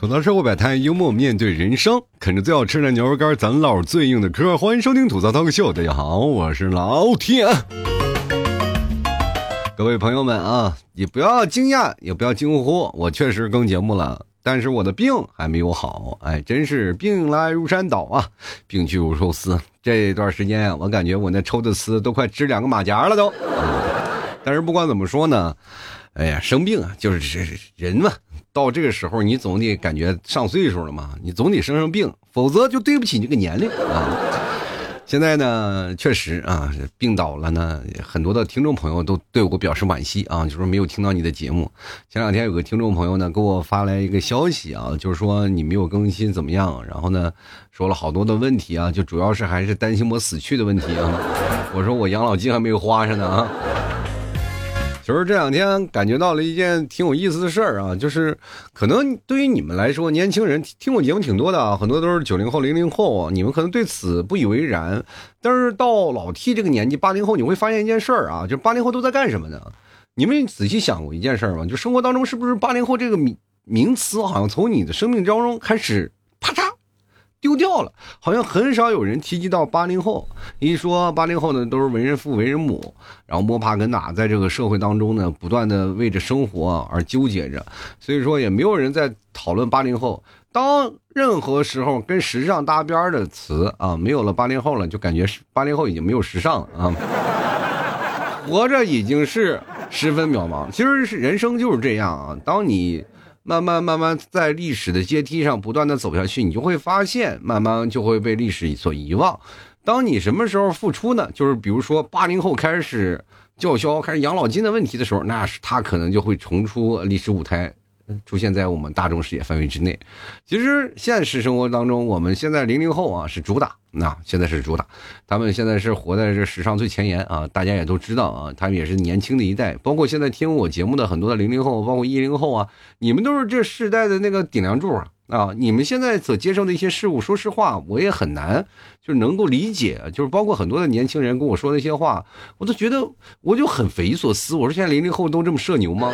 吐槽社会百态，幽默面对人生，啃着最好吃的牛肉干，咱唠最硬的嗑。欢迎收听吐槽脱口秀，大家好，我是老铁。各位朋友们啊，也不要惊讶，也不要惊呼，我确实更节目了，但是我的病还没有好。哎，真是病来如山倒啊，病去如抽丝。这段时间啊，我感觉我那抽的丝都快织两个马甲了都。但是不管怎么说呢，哎呀，生病啊，就是人嘛。到这个时候，你总得感觉上岁数了嘛，你总得生生病，否则就对不起这个年龄啊。现在呢，确实啊，病倒了呢，很多的听众朋友都对我表示惋惜啊，就说没有听到你的节目。前两天有个听众朋友呢，给我发来一个消息啊，就是说你没有更新怎么样？然后呢，说了好多的问题啊，就主要是还是担心我死去的问题啊。我说我养老金还没有花上呢啊。就是这两天感觉到了一件挺有意思的事儿啊，就是可能对于你们来说，年轻人听我节目挺多的啊，很多都是九零后、零零后，你们可能对此不以为然。但是到老 T 这个年纪，八零后，你会发现一件事儿啊，就八零后都在干什么呢？你们仔细想过一件事儿吗？就生活当中是不是八零后这个名名词，好像从你的生命当中开始。丢掉了，好像很少有人提及到八零后。一说八零后呢，都是为人父、为人母，然后摸爬滚打，在这个社会当中呢，不断的为着生活而纠结着。所以说，也没有人在讨论八零后。当任何时候跟时尚搭边的词啊，没有了八零后了，就感觉八零后已经没有时尚了啊，活着已经是十分渺茫。其实是人生就是这样啊，当你。慢慢慢慢，在历史的阶梯上不断的走下去，你就会发现，慢慢就会被历史所遗忘。当你什么时候复出呢？就是比如说八零后开始叫嚣、开始养老金的问题的时候，那是他可能就会重出历史舞台。出现在我们大众视野范围之内。其实现实生活当中，我们现在零零后啊是主打，那现在是主打，他们现在是活在这时尚最前沿啊，大家也都知道啊，他们也是年轻的一代。包括现在听我节目的很多的零零后，包括一零后啊，你们都是这世代的那个顶梁柱啊！你们现在所接受的一些事物，说实话，我也很难就是能够理解。就是包括很多的年轻人跟我说那些话，我都觉得我就很匪夷所思。我说现在零零后都这么社牛吗？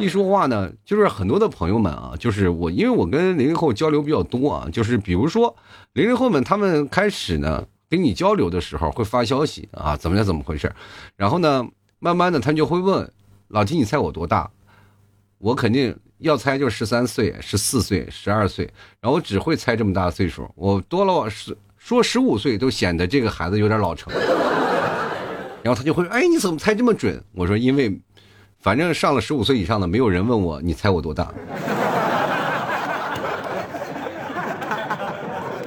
一说话呢，就是很多的朋友们啊，就是我，因为我跟零零后交流比较多啊，就是比如说零零后们他们开始呢跟你交流的时候会发消息啊，怎么样怎么回事然后呢，慢慢的他就会问老金，你猜我多大？我肯定要猜就十三岁、十四岁、十二岁，然后我只会猜这么大岁数，我多了十说十五岁都显得这个孩子有点老成。然后他就会哎，你怎么猜这么准？我说因为。反正上了十五岁以上的，没有人问我，你猜我多大？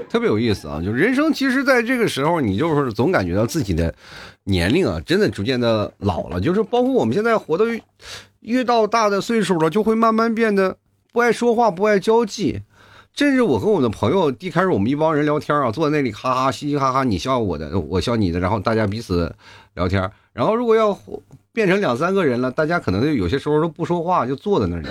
特别有意思啊！就人生，其实在这个时候，你就是总感觉到自己的年龄啊，真的逐渐的老了。就是包括我们现在活的越到大的岁数了，就会慢慢变得不爱说话，不爱交际。甚至我和我的朋友一开始我们一帮人聊天啊，坐在那里哈哈嘻嘻哈哈，你笑我的，我笑你的，然后大家彼此聊天。然后如果要变成两三个人了，大家可能就有些时候都不说话，就坐在那里，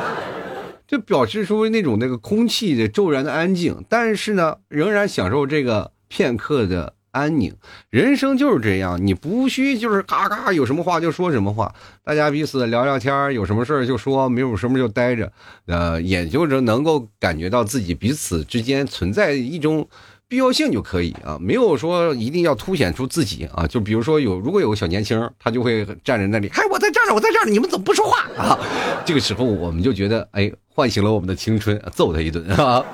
就表示出那种那个空气的骤然的安静。但是呢，仍然享受这个片刻的安宁。人生就是这样，你不需就是嘎嘎有什么话就说什么话，大家彼此聊聊天，有什么事就说，没有什么就待着，呃，也就是能够感觉到自己彼此之间存在一种。必要性就可以啊，没有说一定要凸显出自己啊。就比如说有，如果有个小年轻，他就会站在那里，哎，我在这儿呢，我在这儿呢，你们怎么不说话啊？这个时候我们就觉得，哎，唤醒了我们的青春，揍他一顿啊。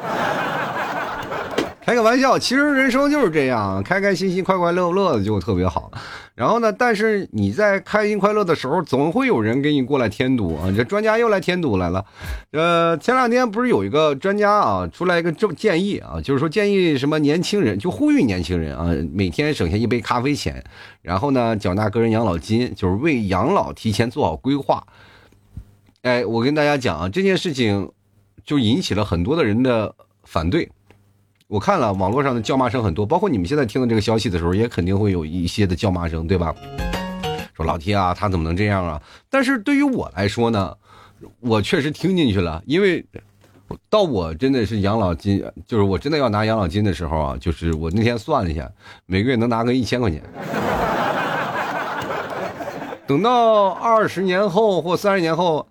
开个玩笑，其实人生就是这样，开开心心、快快乐乐的就特别好。然后呢，但是你在开心快乐的时候，总会有人给你过来添堵啊。这专家又来添堵来了。呃，前两天不是有一个专家啊，出来一个这建议啊，就是说建议什么年轻人，就呼吁年轻人啊，每天省下一杯咖啡钱，然后呢，缴纳个人养老金，就是为养老提前做好规划。哎，我跟大家讲啊，这件事情就引起了很多的人的反对。我看了网络上的叫骂声很多，包括你们现在听到这个消息的时候，也肯定会有一些的叫骂声，对吧？说老 T 啊，他怎么能这样啊？但是对于我来说呢，我确实听进去了，因为到我真的是养老金，就是我真的要拿养老金的时候啊，就是我那天算了一下，每个月能拿个一千块钱。等到二十年后或三十年后。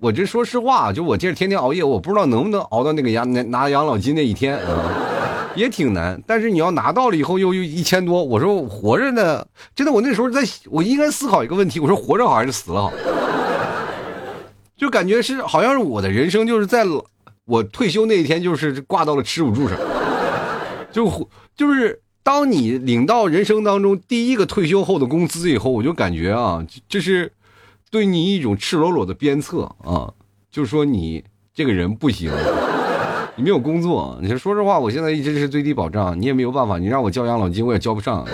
我这说实话，就我这天天熬夜，我不知道能不能熬到那个养拿拿养老金那一天啊，也挺难。但是你要拿到了以后又又一千多，我说活着呢，真的，我那时候在，我应该思考一个问题，我说活着好还是死了好？就感觉是好像是我的人生就是在我退休那一天就是挂到了耻辱柱上，就就是当你领到人生当中第一个退休后的工资以后，我就感觉啊，这是。对你一种赤裸裸的鞭策啊，就说你这个人不行，你没有工作。你说说实话，我现在一直是最低保障，你也没有办法。你让我交养老金，我也交不上。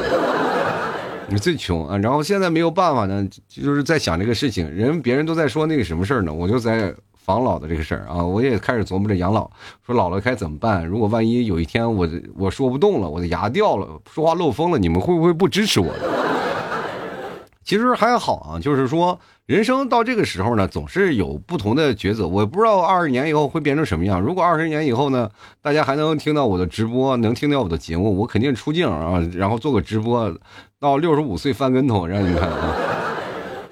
你最穷啊，然后现在没有办法呢，就是在想这个事情。人别人都在说那个什么事儿呢，我就在防老的这个事儿啊，我也开始琢磨着养老，说老了该怎么办。如果万一有一天我我说不动了，我的牙掉了，说话漏风了，你们会不会不支持我？其实还好啊，就是说。人生到这个时候呢，总是有不同的抉择。我不知道二十年以后会变成什么样。如果二十年以后呢，大家还能听到我的直播，能听到我的节目，我肯定出镜啊，然后做个直播，到六十五岁翻跟头让你们看啊，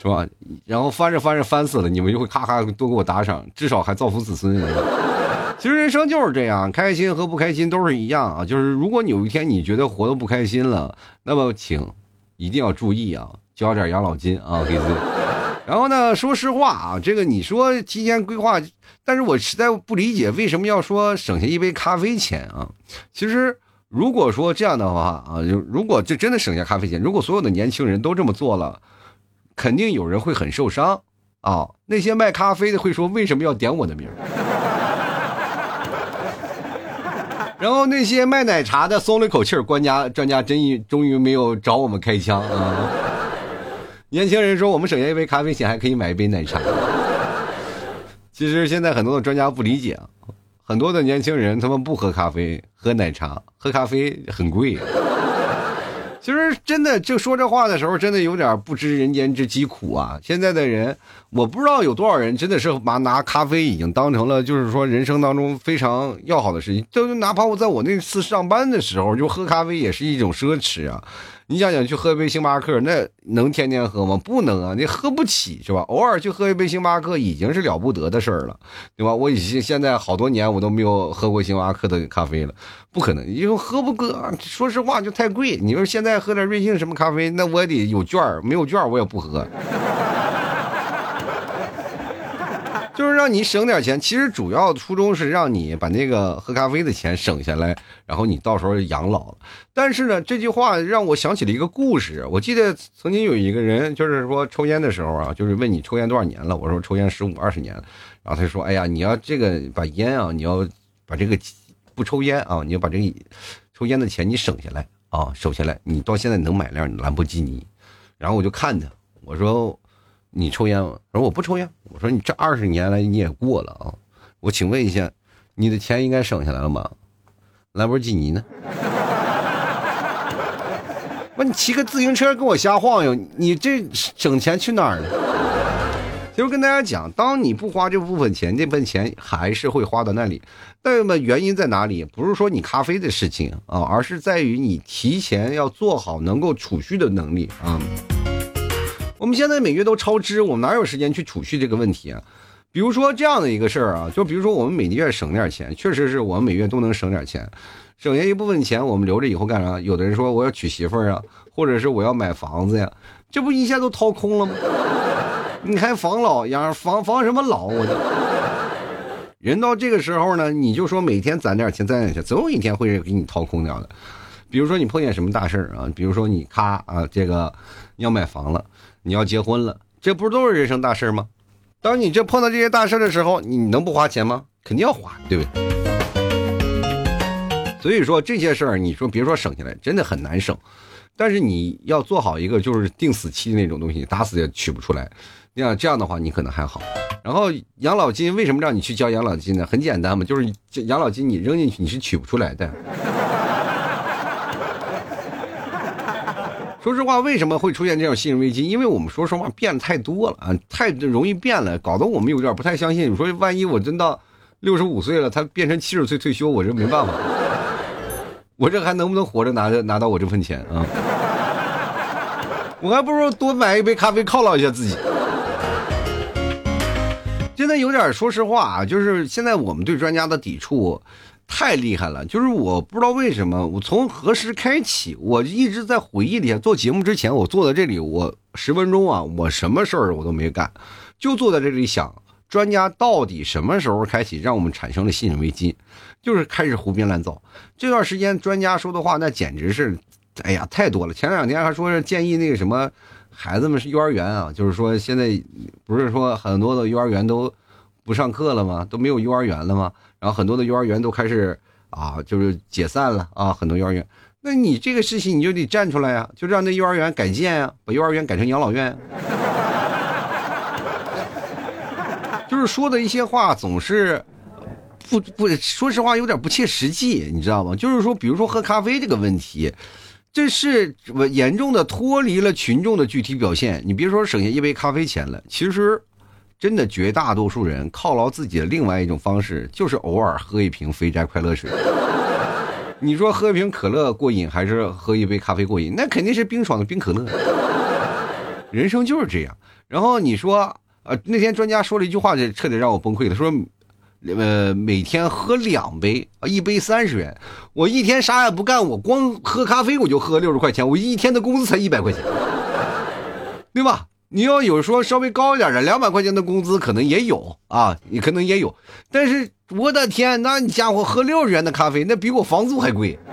是吧？然后翻着翻着翻死了，你们就会咔咔多给我打赏，至少还造福子孙。其实人生就是这样，开心和不开心都是一样啊。就是如果有一天你觉得活得不开心了，那么请一定要注意啊，交点养老金啊，给自己。然后呢？说实话啊，这个你说提前规划，但是我实在不理解为什么要说省下一杯咖啡钱啊？其实如果说这样的话啊，就如果这真的省下咖啡钱，如果所有的年轻人都这么做了，肯定有人会很受伤啊。那些卖咖啡的会说为什么要点我的名？然后那些卖奶茶的松了口气儿，专家专家真终于没有找我们开枪啊。年轻人说：“我们省下一杯咖啡钱，还可以买一杯奶茶。”其实现在很多的专家不理解啊，很多的年轻人他们不喝咖啡，喝奶茶，喝咖啡很贵。其实真的就说这话的时候，真的有点不知人间之疾苦啊！现在的人，我不知道有多少人真的是把拿咖啡已经当成了就是说人生当中非常要好的事情。就哪怕我在我那次上班的时候，就喝咖啡也是一种奢侈啊。你想想去喝一杯星巴克，那能天天喝吗？不能啊，你喝不起是吧？偶尔去喝一杯星巴克已经是了不得的事儿了，对吧？我已经现在好多年我都没有喝过星巴克的咖啡了，不可能，因为喝不过，说实话就太贵。你说现在喝点瑞幸什么咖啡，那我也得有券，没有券我也不喝。就是让你省点钱，其实主要初衷是让你把那个喝咖啡的钱省下来，然后你到时候养老。但是呢，这句话让我想起了一个故事。我记得曾经有一个人，就是说抽烟的时候啊，就是问你抽烟多少年了，我说抽烟十五二十年，然后他说：“哎呀，你要这个把烟啊，你要把这个不抽烟啊，你要把这个抽烟的钱你省下来啊，省下来，你到现在能买辆兰博基尼。”然后我就看他，我说。你抽烟吗？我说我不抽烟。我说你这二十年来你也过了啊。我请问一下，你的钱应该省下来了吗？兰博基尼呢？那你骑个自行车跟我瞎晃悠，你这省钱去哪儿了？就是跟大家讲，当你不花这部分钱，这份钱还是会花到那里。那么原因在哪里？不是说你咖啡的事情啊，而是在于你提前要做好能够储蓄的能力啊。我们现在每月都超支，我们哪有时间去储蓄这个问题啊？比如说这样的一个事儿啊，就比如说我们每个月省点钱，确实是我们每月都能省点钱，省下一部分钱，我们留着以后干啥？有的人说我要娶媳妇儿啊，或者是我要买房子呀，这不一下都掏空了吗？你还防老样，防防什么老？我就人到这个时候呢，你就说每天攒点钱，攒点钱，总有一天会给你掏空掉的。比如说你碰见什么大事儿啊，比如说你咔啊，这个你要买房了。你要结婚了，这不是都是人生大事吗？当你这碰到这些大事的时候，你能不花钱吗？肯定要花，对不对？所以说这些事儿，你说别说省下来，真的很难省。但是你要做好一个就是定死期的那种东西，打死也取不出来。你想这样的话，你可能还好。然后养老金为什么让你去交养老金呢？很简单嘛，就是养老金你扔进去你是取不出来的。说实话，为什么会出现这种信任危机？因为我们说实话变太多了啊，太容易变了，搞得我们有点不太相信。你说万一我真到六十五岁了，他变成七十岁退休，我这没办法，我这还能不能活着拿着拿到我这份钱啊？我还不如多买一杯咖啡犒劳一下自己。真的有点，说实话啊，就是现在我们对专家的抵触太厉害了。就是我不知道为什么，我从何时开启，我一直在回忆里。做节目之前，我坐在这里，我十分钟啊，我什么事儿我都没干，就坐在这里想，专家到底什么时候开启让我们产生了信任危机，就是开始胡编乱造。这段时间专家说的话，那简直是，哎呀，太多了。前两天还说是建议那个什么。孩子们是幼儿园啊，就是说现在不是说很多的幼儿园都不上课了吗？都没有幼儿园了吗？然后很多的幼儿园都开始啊，就是解散了啊，很多幼儿园。那你这个事情你就得站出来呀，就让那幼儿园改建呀，把幼儿园改成养老院。就是说的一些话总是不不，说实话有点不切实际，你知道吗？就是说，比如说喝咖啡这个问题。这是我严重的脱离了群众的具体表现。你别说省下一杯咖啡钱了，其实，真的绝大多数人犒劳自己的另外一种方式，就是偶尔喝一瓶肥宅快乐水。你说喝一瓶可乐过瘾，还是喝一杯咖啡过瘾？那肯定是冰爽的冰可乐。人生就是这样。然后你说，呃，那天专家说了一句话，就彻底让我崩溃了，说。呃，每天喝两杯啊，一杯三十元。我一天啥也不干，我光喝咖啡我就喝六十块钱，我一天的工资才一百块钱，对吧？你要有说稍微高一点的，两百块钱的工资可能也有啊，你可能也有。但是我的天，那你家伙喝六十元的咖啡，那比我房租还贵。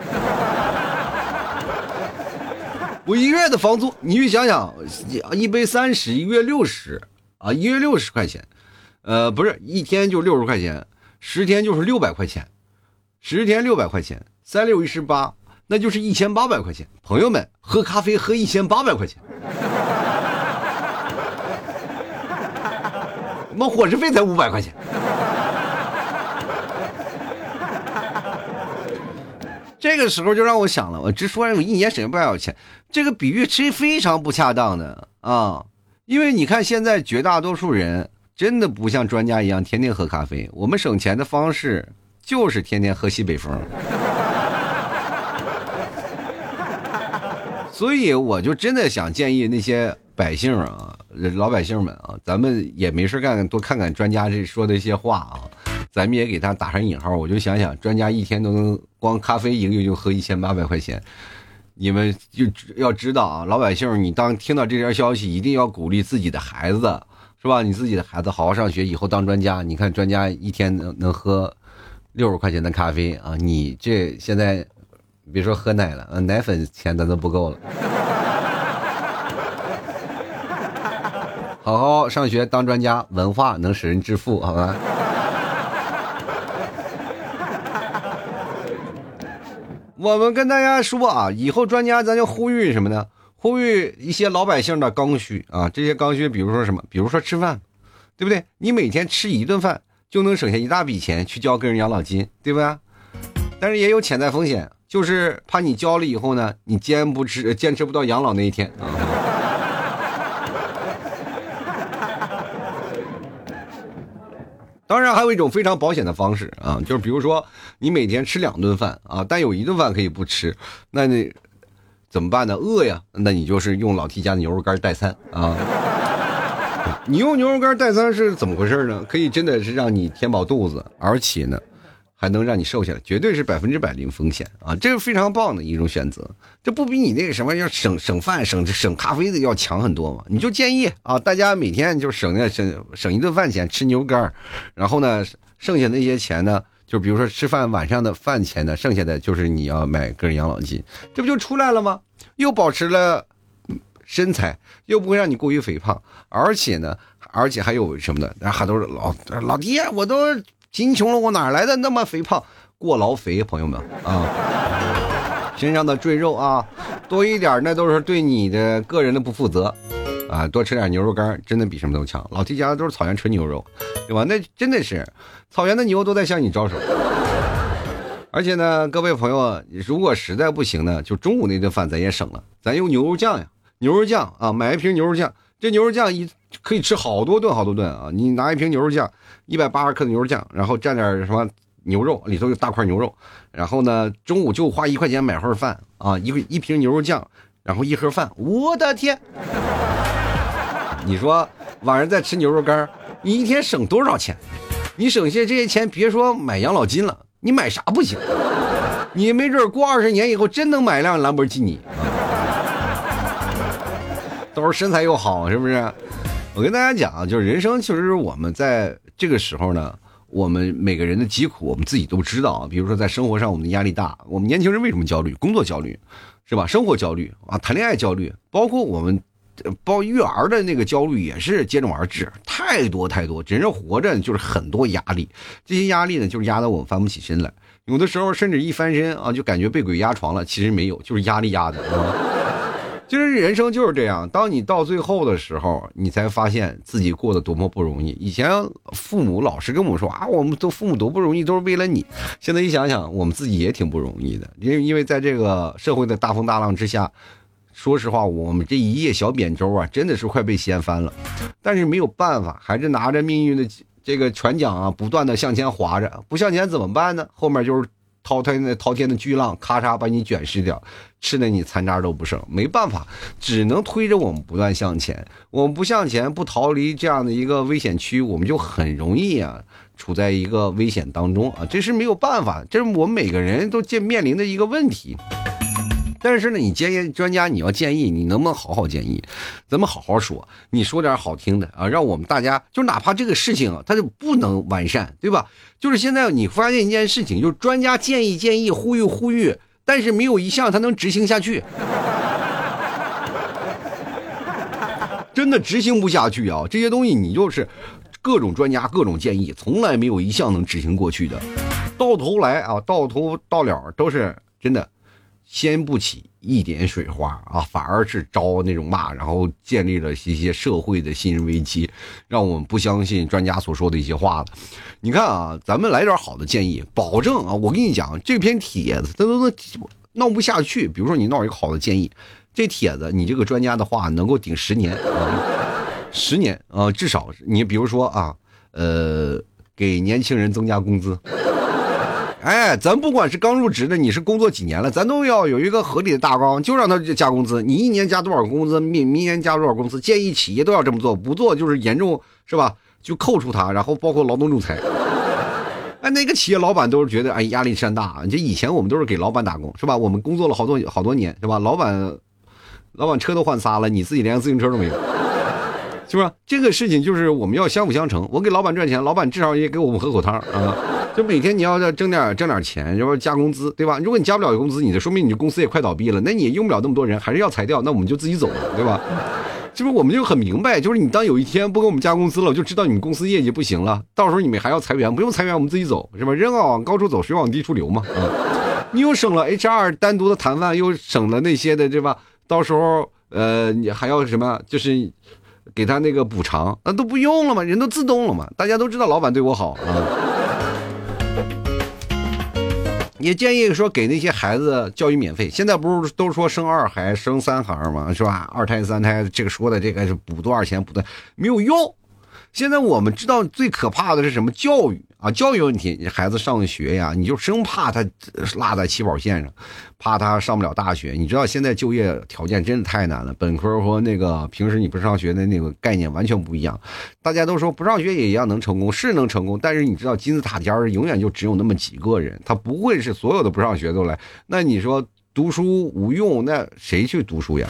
我一个月的房租，你去想想，一杯三十，一月六十啊，一月六十块钱。呃，不是一天就六十块钱，十天就是六百块钱，十天六百块钱，三六一十八，那就是一千八百块钱。朋友们，喝咖啡喝一千八百块钱，我们伙食费才五百块钱。这个时候就让我想了，我直说我一年省不少钱，这个比喻是非常不恰当的啊，因为你看现在绝大多数人。真的不像专家一样天天喝咖啡，我们省钱的方式就是天天喝西北风。所以我就真的想建议那些百姓啊，老百姓们啊，咱们也没事干，多看看专家这说的一些话啊，咱们也给他打上引号。我就想想，专家一天都能光咖啡一个月就喝一千八百块钱，你们就要知道啊，老百姓，你当听到这条消息，一定要鼓励自己的孩子。是吧？你自己的孩子好好上学，以后当专家。你看，专家一天能能喝六十块钱的咖啡啊！你这现在别说喝奶了，奶粉钱咱都不够了。好好上学当专家，文化能使人致富，好吧？我们跟大家说啊，以后专家咱就呼吁什么呢？呼吁一些老百姓的刚需啊，这些刚需，比如说什么？比如说吃饭，对不对？你每天吃一顿饭就能省下一大笔钱去交个人养老金，对吧？但是也有潜在风险，就是怕你交了以后呢，你坚不持坚持不到养老那一天啊。当然，还有一种非常保险的方式啊，就是比如说你每天吃两顿饭啊，但有一顿饭可以不吃，那你。怎么办呢？饿呀，那你就是用老 T 家的牛肉干代餐啊。你 用牛肉干代餐是怎么回事呢？可以真的是让你填饱肚子，而且呢，还能让你瘦下来，绝对是百分之百零风险啊！这是非常棒的一种选择，这不比你那个什么要省省饭、省省咖啡的要强很多吗？你就建议啊，大家每天就省那省省一顿饭钱吃牛肝，然后呢，剩下那些钱呢？就比如说吃饭晚上的饭钱呢，剩下的就是你要买个人养老金，这不就出来了吗？又保持了身材，又不会让你过于肥胖，而且呢，而且还有什么呢？然后都是老老爹，我都贫穷了，我哪来的那么肥胖？过劳肥，朋友们啊，身上的赘肉啊多一点，那都是对你的个人的不负责。啊，多吃点牛肉干，真的比什么都强。老提家都是草原纯牛肉，对吧？那真的是，草原的牛都在向你招手。而且呢，各位朋友，如果实在不行呢，就中午那顿饭咱也省了，咱用牛肉酱呀，牛肉酱啊，买一瓶牛肉酱，这牛肉酱一可以吃好多顿好多顿啊。你拿一瓶牛肉酱，一百八十克的牛肉酱，然后蘸点什么牛肉，里头有大块牛肉，然后呢，中午就花一块钱买盒饭啊，一个一瓶牛肉酱，然后一盒饭，我的天！你说晚上再吃牛肉干，你一天省多少钱？你省下这些钱，别说买养老金了，你买啥不行？你没准过二十年以后真能买辆兰博基尼，到时候身材又好，是不是？我跟大家讲啊，就是人生，其实我们在这个时候呢，我们每个人的疾苦，我们自己都知道。比如说在生活上，我们的压力大，我们年轻人为什么焦虑？工作焦虑，是吧？生活焦虑啊，谈恋爱焦虑，包括我们。包育儿的那个焦虑也是接踵而至，太多太多，人活着就是很多压力，这些压力呢，就是压得我们翻不起身来，有的时候甚至一翻身啊，就感觉被鬼压床了，其实没有，就是压力压的啊。就是人生就是这样，当你到最后的时候，你才发现自己过得多么不容易。以前父母老是跟我们说啊，我们都父母多不容易，都是为了你。现在一想想，我们自己也挺不容易的，因为因为在这个社会的大风大浪之下。说实话，我们这一叶小扁舟啊，真的是快被掀翻了。但是没有办法，还是拿着命运的这个拳桨啊，不断的向前划着。不向前怎么办呢？后面就是滔天的滔天的巨浪，咔嚓把你卷湿掉，吃的你残渣都不剩。没办法，只能推着我们不断向前。我们不向前，不逃离这样的一个危险区，我们就很容易啊，处在一个危险当中啊。这是没有办法，这是我们每个人都见面临的一个问题。但是呢，你建议专家，你要建议，你能不能好好建议？咱们好好说，你说点好听的啊，让我们大家就哪怕这个事情啊，它就不能完善，对吧？就是现在你发现一件事情，就是专家建议建议，呼吁呼吁，但是没有一项他能执行下去，真的执行不下去啊！这些东西你就是各种专家各种建议，从来没有一项能执行过去的，到头来啊，到头到了都是真的。掀不起一点水花啊，反而是招那种骂，然后建立了一些社会的信任危机，让我们不相信专家所说的一些话了。你看啊，咱们来点好的建议，保证啊，我跟你讲，这篇帖子它都能闹不下去。比如说你闹一个好的建议，这帖子你这个专家的话能够顶十年啊，十年啊，至少你比如说啊，呃，给年轻人增加工资。哎，咱不管是刚入职的，你是工作几年了，咱都要有一个合理的大纲，就让他加工资。你一年加多少工资，明明年加多少工资？建议企业都要这么做，不做就是严重是吧？就扣除他，然后包括劳动仲裁。哎，那个企业老板都是觉得哎压力山大。这以前我们都是给老板打工是吧？我们工作了好多好多年是吧？老板，老板车都换仨了，你自己连个自行车都没有，是吧？这个事情就是我们要相辅相成。我给老板赚钱，老板至少也给我们喝口汤啊。就每天你要要挣点挣点钱，然后加工资，对吧？如果你加不了工资，你就说明你的公司也快倒闭了，那你也用不了那么多人，还是要裁掉，那我们就自己走了，对吧？是不是我们就很明白，就是你当有一天不给我们加工资了，我就知道你们公司业绩不行了，到时候你们还要裁员，不用裁员，我们自己走，是吧？人往高处走，水往低处流嘛，啊，你又省了 HR 单独的谈判，又省了那些的，对吧？到时候呃，你还要什么？就是给他那个补偿，那都不用了嘛，人都自动了嘛，大家都知道老板对我好啊。也建议说给那些孩子教育免费。现在不是都说生二孩、生三孩吗？是吧？二胎、三胎，这个说的这个是补多少钱？补的没有用。现在我们知道最可怕的是什么？教育啊，教育问题，孩子上学呀，你就生怕他落在起跑线上，怕他上不了大学。你知道现在就业条件真的太难了，本科和那个平时你不上学的那个概念完全不一样。大家都说不上学也一样能成功，是能成功，但是你知道金字塔尖儿永远就只有那么几个人，他不会是所有的不上学都来。那你说读书无用，那谁去读书呀？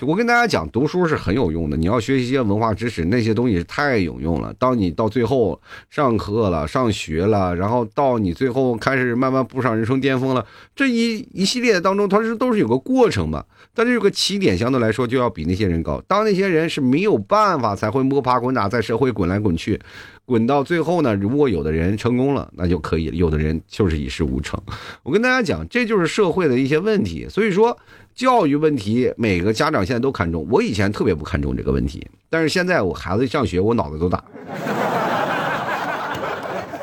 我跟大家讲，读书是很有用的。你要学习一些文化知识，那些东西太有用了。当你到最后上课了、上学了，然后到你最后开始慢慢步上人生巅峰了，这一一系列当中，它是都是有个过程嘛。但是有个起点，相对来说就要比那些人高。当那些人是没有办法才会摸爬滚打，在社会滚来滚去，滚到最后呢，如果有的人成功了，那就可以了；有的人就是一事无成。我跟大家讲，这就是社会的一些问题。所以说。教育问题，每个家长现在都看重。我以前特别不看重这个问题，但是现在我孩子上学，我脑子都大。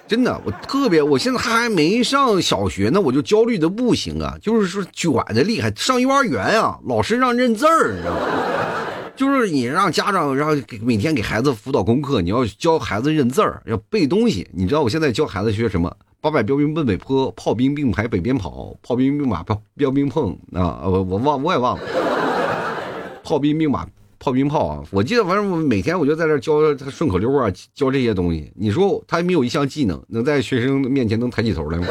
真的，我特别，我现在还没上小学呢，我就焦虑的不行啊，就是说卷的厉害。上幼儿园啊，老师让认字儿，你知道吗？就是你让家长让每天给孩子辅导功课，你要教孩子认字儿，要背东西。你知道我现在教孩子学什么？八百标兵奔北坡，炮兵并排北边跑，炮兵并马标标兵碰啊！我我忘我也忘了，炮兵并马炮兵炮啊。我记得反正我每天我就在这教顺口溜啊，教这些东西。你说他没有一项技能能在学生面前能抬起头来吗？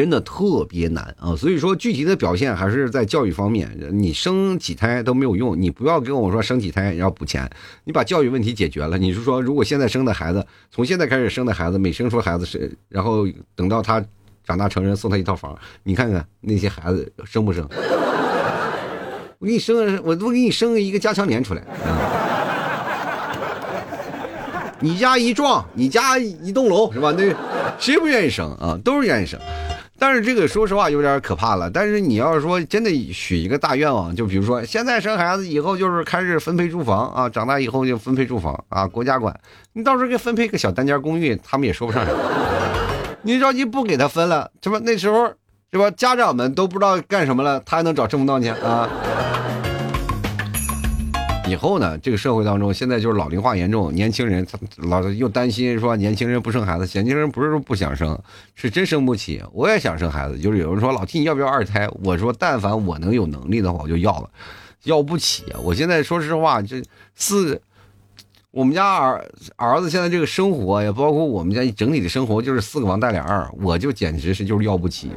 真的特别难啊！所以说具体的表现还是在教育方面。你生几胎都没有用，你不要跟我说生几胎要补钱。你把教育问题解决了，你是说如果现在生的孩子，从现在开始生的孩子，每生出孩子是，然后等到他长大成人送他一套房，你看看那些孩子生不生？我给你生，我都给你生一个加强连出来啊！你家一幢，你家一栋楼是吧？那谁不愿意生啊？都是愿意生。但是这个说实话有点可怕了。但是你要是说真的许一个大愿望，就比如说现在生孩子以后就是开始分配住房啊，长大以后就分配住房啊，国家管。你到时候给分配个小单间公寓，他们也说不上啥。你着急不给他分了，是吧？那时候是吧？家长们都不知道干什么了，他还能找这么多钱啊？以后呢，这个社会当中，现在就是老龄化严重，年轻人他老又担心说年轻人不生孩子，年轻人不是说不想生，是真生不起。我也想生孩子，就是有人说老弟你要不要二胎？我说但凡我能有能力的话，我就要了，要不起啊！我现在说实话，这四我们家儿儿子现在这个生活，也包括我们家整体的生活，就是四个王带俩二，我就简直是就是要不起。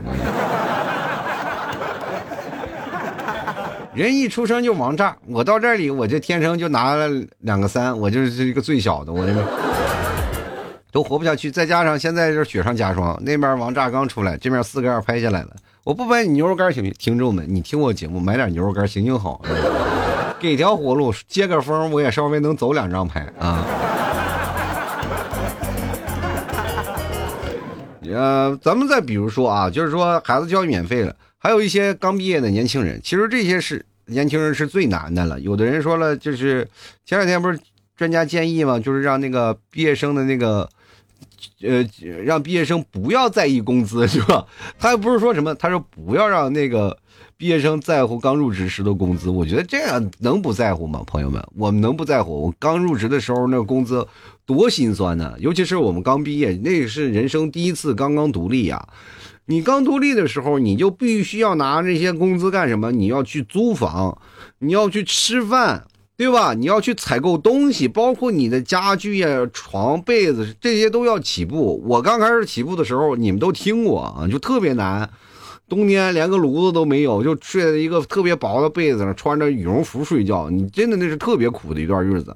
人一出生就王炸，我到这里我就天生就拿了两个三，我就是一个最小的，我这个都活不下去。再加上现在是雪上加霜，那边王炸刚出来，这边四个二拍下来了。我不买你牛肉干行不行？听众们，你听我节目买点牛肉干行行好，给条活路接个风，我也稍微能走两张牌啊。呃，咱们再比如说啊，就是说孩子教育免费了。还有一些刚毕业的年轻人，其实这些是年轻人是最难的了。有的人说了，就是前两天不是专家建议吗？就是让那个毕业生的那个，呃，让毕业生不要在意工资，是吧？他又不是说什么，他说不要让那个毕业生在乎刚入职时的工资。我觉得这样能不在乎吗？朋友们，我们能不在乎？我刚入职的时候那个工资多心酸呢，尤其是我们刚毕业，那是人生第一次刚刚独立呀。你刚独立的时候，你就必须要拿这些工资干什么？你要去租房，你要去吃饭，对吧？你要去采购东西，包括你的家具呀、床、被子这些都要起步。我刚开始起步的时候，你们都听过啊，就特别难，冬天连个炉子都没有，就睡在一个特别薄的被子上，穿着羽绒服睡觉。你真的那是特别苦的一段日子。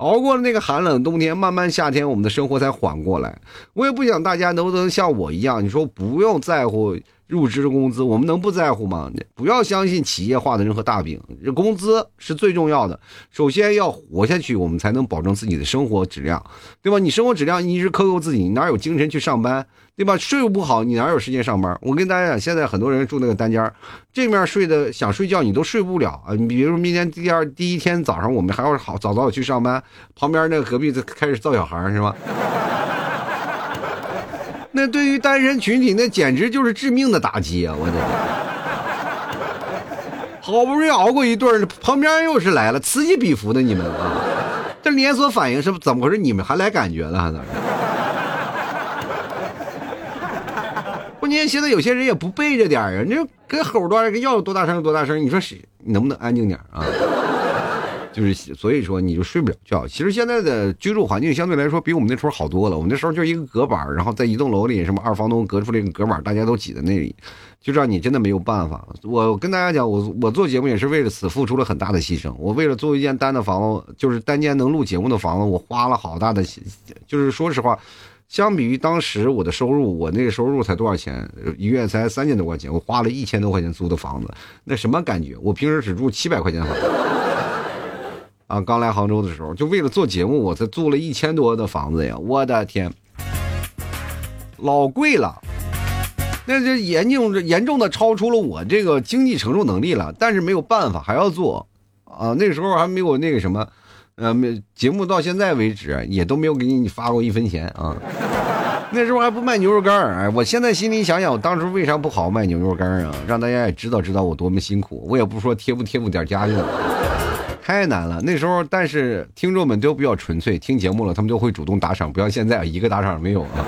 熬过了那个寒冷冬天，慢慢夏天，我们的生活才缓过来。我也不想大家能不能像我一样，你说不用在乎入职工资，我们能不在乎吗？不要相信企业画的任何大饼，这工资是最重要的。首先要活下去，我们才能保证自己的生活质量，对吧？你生活质量一直克扣自己，你哪有精神去上班？对吧？睡不好，你哪有时间上班？我跟大家讲，现在很多人住那个单间这面睡的想睡觉，你都睡不了啊！你比如说明天第二第一天早上，我们还要好早早去上班，旁边那个隔壁就开始造小孩是吧？那对于单身群体，那简直就是致命的打击啊！我的好不容易熬过一顿，旁边又是来了，此起彼伏的你们啊！这连锁反应是怎么回事？你们还来感觉了还咋？关键现在有些人也不背着点儿啊，你就跟吼多少，要多大声多大声，你说谁能不能安静点啊？就是所以说你就睡不了觉。其实现在的居住环境相对来说比我们那时候好多了。我们那时候就一个隔板，然后在一栋楼里，什么二房东隔出来一个隔板，大家都挤在那里，就让你真的没有办法。我跟大家讲，我我做节目也是为了此付出了很大的牺牲。我为了做一间单的房子，就是单间能录节目的房子，我花了好大的，就是说实话。相比于当时我的收入，我那个收入才多少钱？一月才三千多块钱，我花了一千多块钱租的房子，那什么感觉？我平时只住七百块钱房子。啊，刚来杭州的时候，就为了做节目，我才租了一千多的房子呀！我的天，老贵了，那就严重严重的超出了我这个经济承受能力了。但是没有办法，还要做啊！那时候还没有那个什么。呃，没节目到现在为止也都没有给你发过一分钱啊。那时候还不卖牛肉干儿，哎，我现在心里想想，我当时为啥不好卖牛肉干儿啊？让大家也知道知道我多么辛苦。我也不说贴不贴补点家用，太难了。那时候，但是听众们都比较纯粹，听节目了，他们都会主动打赏，不像现在一个打赏没有啊。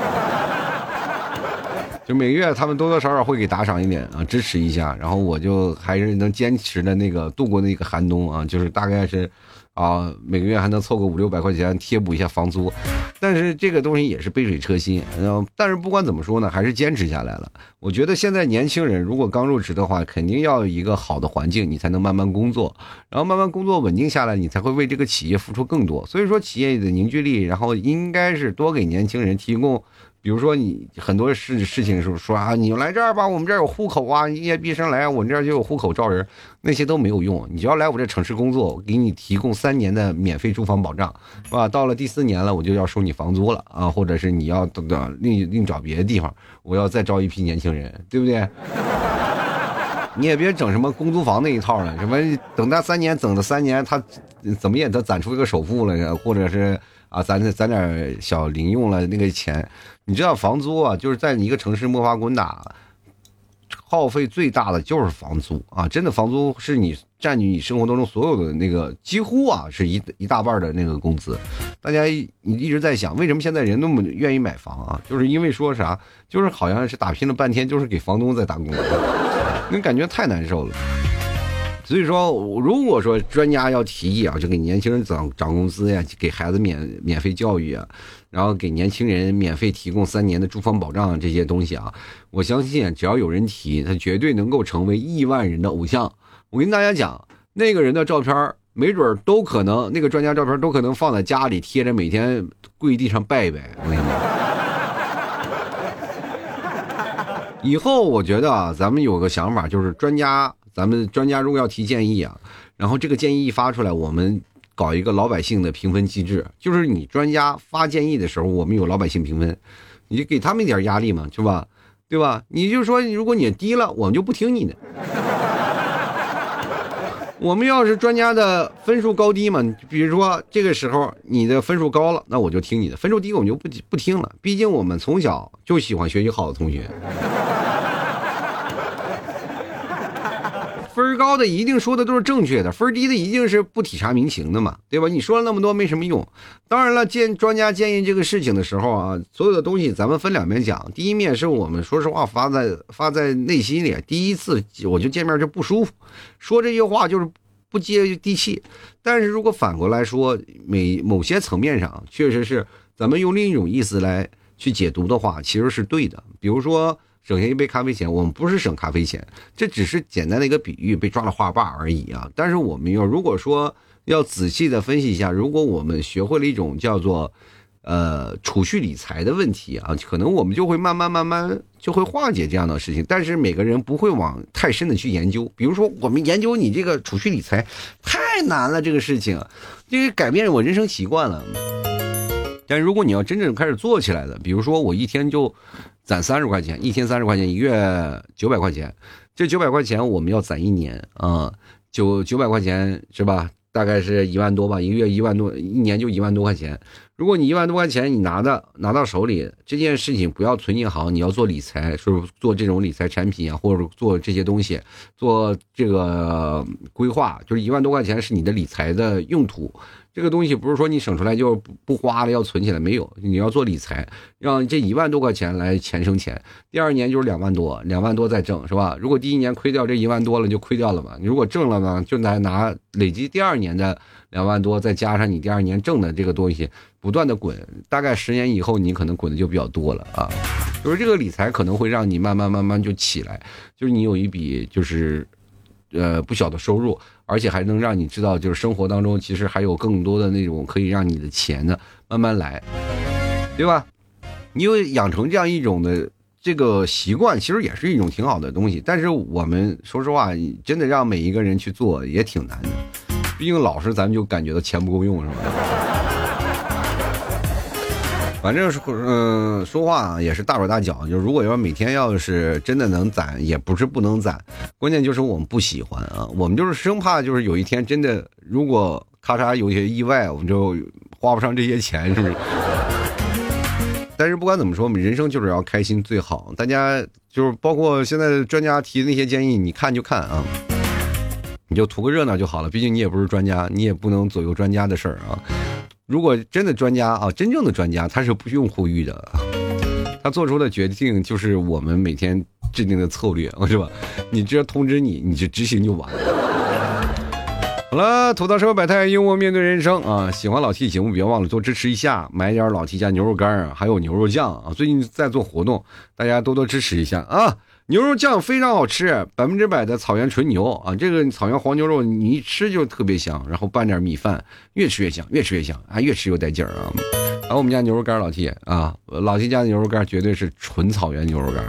就每个月他们多多少少会给打赏一点啊，支持一下，然后我就还是能坚持的那个度过那个寒冬啊，就是大概是。啊，每个月还能凑个五六百块钱贴补一下房租，但是这个东西也是杯水车薪。嗯，但是不管怎么说呢，还是坚持下来了。我觉得现在年轻人如果刚入职的话，肯定要有一个好的环境，你才能慢慢工作，然后慢慢工作稳定下来，你才会为这个企业付出更多。所以说，企业的凝聚力，然后应该是多给年轻人提供。比如说你很多事事情是说啊，你来这儿吧，我们这儿有户口啊，你也毕生来，我们这儿就有户口招人，那些都没有用。你只要来我这城市工作，我给你提供三年的免费住房保障，是吧？到了第四年了，我就要收你房租了啊，或者是你要等等另另找别的地方，我要再招一批年轻人，对不对？你也别整什么公租房那一套了，什么等他三年，等了三年，他怎么也得攒出一个首付了，或者是啊，攒攒点小零用了那个钱。你知道房租啊，就是在你一个城市摸爬滚打，耗费最大的就是房租啊！真的，房租是你占据你生活当中所有的那个几乎啊，是一一大半的那个工资。大家你一直在想，为什么现在人那么愿意买房啊？就是因为说啥，就是好像是打拼了半天，就是给房东在打工，那感觉太难受了。所以说，如果说专家要提议啊，就给年轻人涨涨工资呀，给孩子免免费教育啊，然后给年轻人免费提供三年的住房保障这些东西啊，我相信只要有人提，他绝对能够成为亿万人的偶像。我跟大家讲，那个人的照片没准都可能，那个专家照片都可能放在家里贴着，每天跪地上拜拜。我跟你讲，以后我觉得啊，咱们有个想法，就是专家。咱们专家如果要提建议啊，然后这个建议一发出来，我们搞一个老百姓的评分机制，就是你专家发建议的时候，我们有老百姓评分，你就给他们一点压力嘛，是吧？对吧？你就说，如果你低了，我们就不听你的。我们要是专家的分数高低嘛，比如说这个时候你的分数高了，那我就听你的；分数低，我们就不不听了。毕竟我们从小就喜欢学习好的同学。分高的一定说的都是正确的，分低的一定是不体察民情的嘛，对吧？你说了那么多没什么用。当然了，建专家建议这个事情的时候啊，所有的东西咱们分两面讲。第一面是我们说实话发在发在内心里，第一次我就见面就不舒服，说这些话就是不接地气。但是如果反过来说，每某些层面上确实是咱们用另一种意思来去解读的话，其实是对的。比如说。省下一杯咖啡钱，我们不是省咖啡钱，这只是简单的一个比喻，被抓了话把而已啊。但是我们要如果说要仔细的分析一下，如果我们学会了一种叫做呃储蓄理财的问题啊，可能我们就会慢慢慢慢就会化解这样的事情。但是每个人不会往太深的去研究，比如说我们研究你这个储蓄理财太难了，这个事情，因为改变我人生习惯了。但如果你要真正开始做起来的，比如说我一天就。攒三十块钱，一天三十块钱，一月九百块钱，这九百块钱我们要攒一年啊，九九百块钱是吧？大概是一万多吧，一个月一万多，一年就一万多块钱。如果你一万多块钱你拿的拿到手里，这件事情不要存银行，你要做理财，是做这种理财产品啊，或者做这些东西，做这个规划，就是一万多块钱是你的理财的用途。这个东西不是说你省出来就不花了，要存起来没有？你要做理财，让这一万多块钱来钱生钱。第二年就是两万多，两万多再挣，是吧？如果第一年亏掉这一万多了，就亏掉了嘛。你如果挣了呢，就来拿累积第二年的两万多，再加上你第二年挣的这个东西，不断的滚。大概十年以后，你可能滚的就比较多了啊。就是这个理财可能会让你慢慢慢慢就起来，就是你有一笔就是，呃，不小的收入。而且还能让你知道，就是生活当中其实还有更多的那种可以让你的钱呢慢慢来，对吧？你有养成这样一种的这个习惯，其实也是一种挺好的东西。但是我们说实话，真的让每一个人去做也挺难的，毕竟老是咱们就感觉到钱不够用，是吧？反正是，嗯，说话啊也是大手大脚。就如果要每天要是真的能攒，也不是不能攒，关键就是我们不喜欢啊。我们就是生怕就是有一天真的，如果咔嚓有些意外，我们就花不上这些钱，是不是？但是不管怎么说，我们人生就是要开心最好。大家就是包括现在专家提的那些建议，你看就看啊，你就图个热闹就好了。毕竟你也不是专家，你也不能左右专家的事儿啊。如果真的专家啊，真正的专家，他是不用呼吁的。他做出的决定就是我们每天制定的策略，是吧？你只要通知你，你就执行就完了。好了，吐槽社会百态，幽默面对人生啊！喜欢老 T 节目，别忘了多支持一下，买点老 T 家牛肉干啊，还有牛肉酱啊！最近在做活动，大家多多支持一下啊！牛肉酱非常好吃，百分之百的草原纯牛啊！这个草原黄牛肉你一吃就特别香，然后拌点米饭，越吃越香，越吃越香啊！越吃越带劲儿啊！然后我们家牛肉干，老 T 啊，老 T 家的牛肉干绝对是纯草原牛肉干，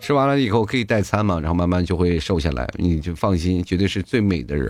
吃完了以后可以代餐嘛，然后慢慢就会瘦下来，你就放心，绝对是最美的人。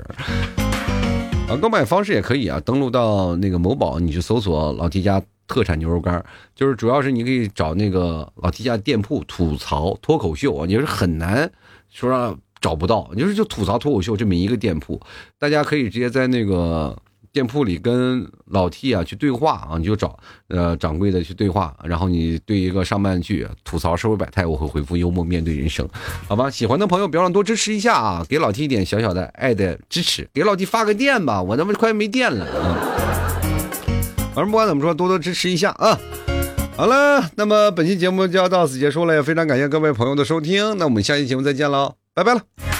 啊，购买方式也可以啊，登录到那个某宝，你去搜索老 T 家特产牛肉干，就是主要是你可以找那个老 T 家店铺吐槽脱口秀啊，你是很难说让找不到，就是就吐槽脱口秀这么一个店铺，大家可以直接在那个。店铺里跟老 T 啊去对话啊，你就找呃掌柜的去对话，然后你对一个上半句吐槽社会百态，我会回复幽默面对人生，好吧？喜欢的朋友别忘多支持一下啊，给老 T 一点小小的爱的支持，给老 T 发个电吧，我他妈快没电了啊！反正不管怎么说，多多支持一下啊！好了，那么本期节目就要到此结束了，也非常感谢各位朋友的收听，那我们下期节目再见喽，拜拜了。